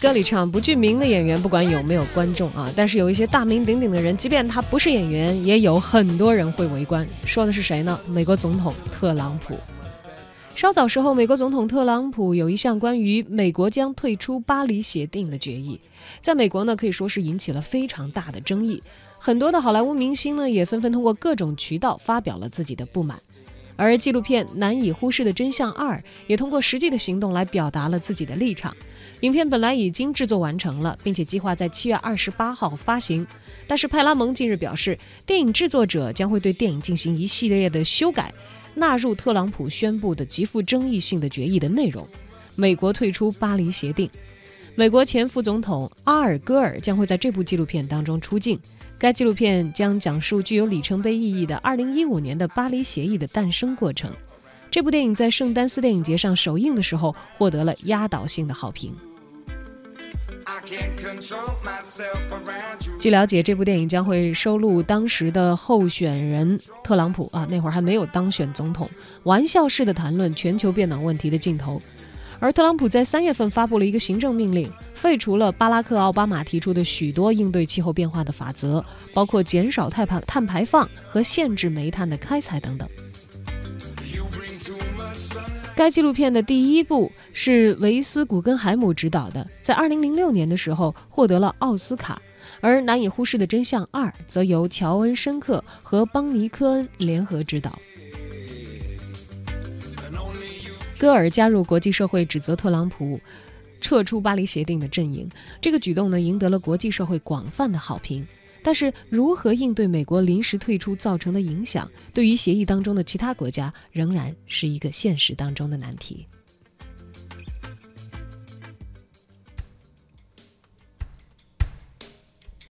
歌里唱不具名的演员，不管有没有观众啊，但是有一些大名鼎鼎的人，即便他不是演员，也有很多人会围观。说的是谁呢？美国总统特朗普。稍早时候，美国总统特朗普有一项关于美国将退出巴黎协定的决议，在美国呢可以说是引起了非常大的争议，很多的好莱坞明星呢也纷纷通过各种渠道发表了自己的不满。而纪录片《难以忽视的真相二》也通过实际的行动来表达了自己的立场。影片本来已经制作完成了，并且计划在七月二十八号发行，但是派拉蒙近日表示，电影制作者将会对电影进行一系列的修改，纳入特朗普宣布的极富争议性的决议的内容：美国退出巴黎协定。美国前副总统阿尔戈尔将会在这部纪录片当中出镜。该纪录片将讲述具有里程碑意义的2015年的巴黎协议的诞生过程。这部电影在圣丹斯电影节上首映的时候获得了压倒性的好评。据了解，这部电影将会收录当时的候选人特朗普啊，那会儿还没有当选总统，玩笑式的谈论全球变暖问题的镜头。而特朗普在三月份发布了一个行政命令，废除了巴拉克·奥巴马提出的许多应对气候变化的法则，包括减少碳排碳排放和限制煤炭的开采等等。该纪录片的第一部是维斯·古根海姆执导的，在2006年的时候获得了奥斯卡，而《难以忽视的真相二》则由乔恩·申克和邦尼·科恩联合执导。戈尔加入国际社会指责特朗普撤出巴黎协定的阵营，这个举动呢赢得了国际社会广泛的好评。但是，如何应对美国临时退出造成的影响，对于协议当中的其他国家仍然是一个现实当中的难题。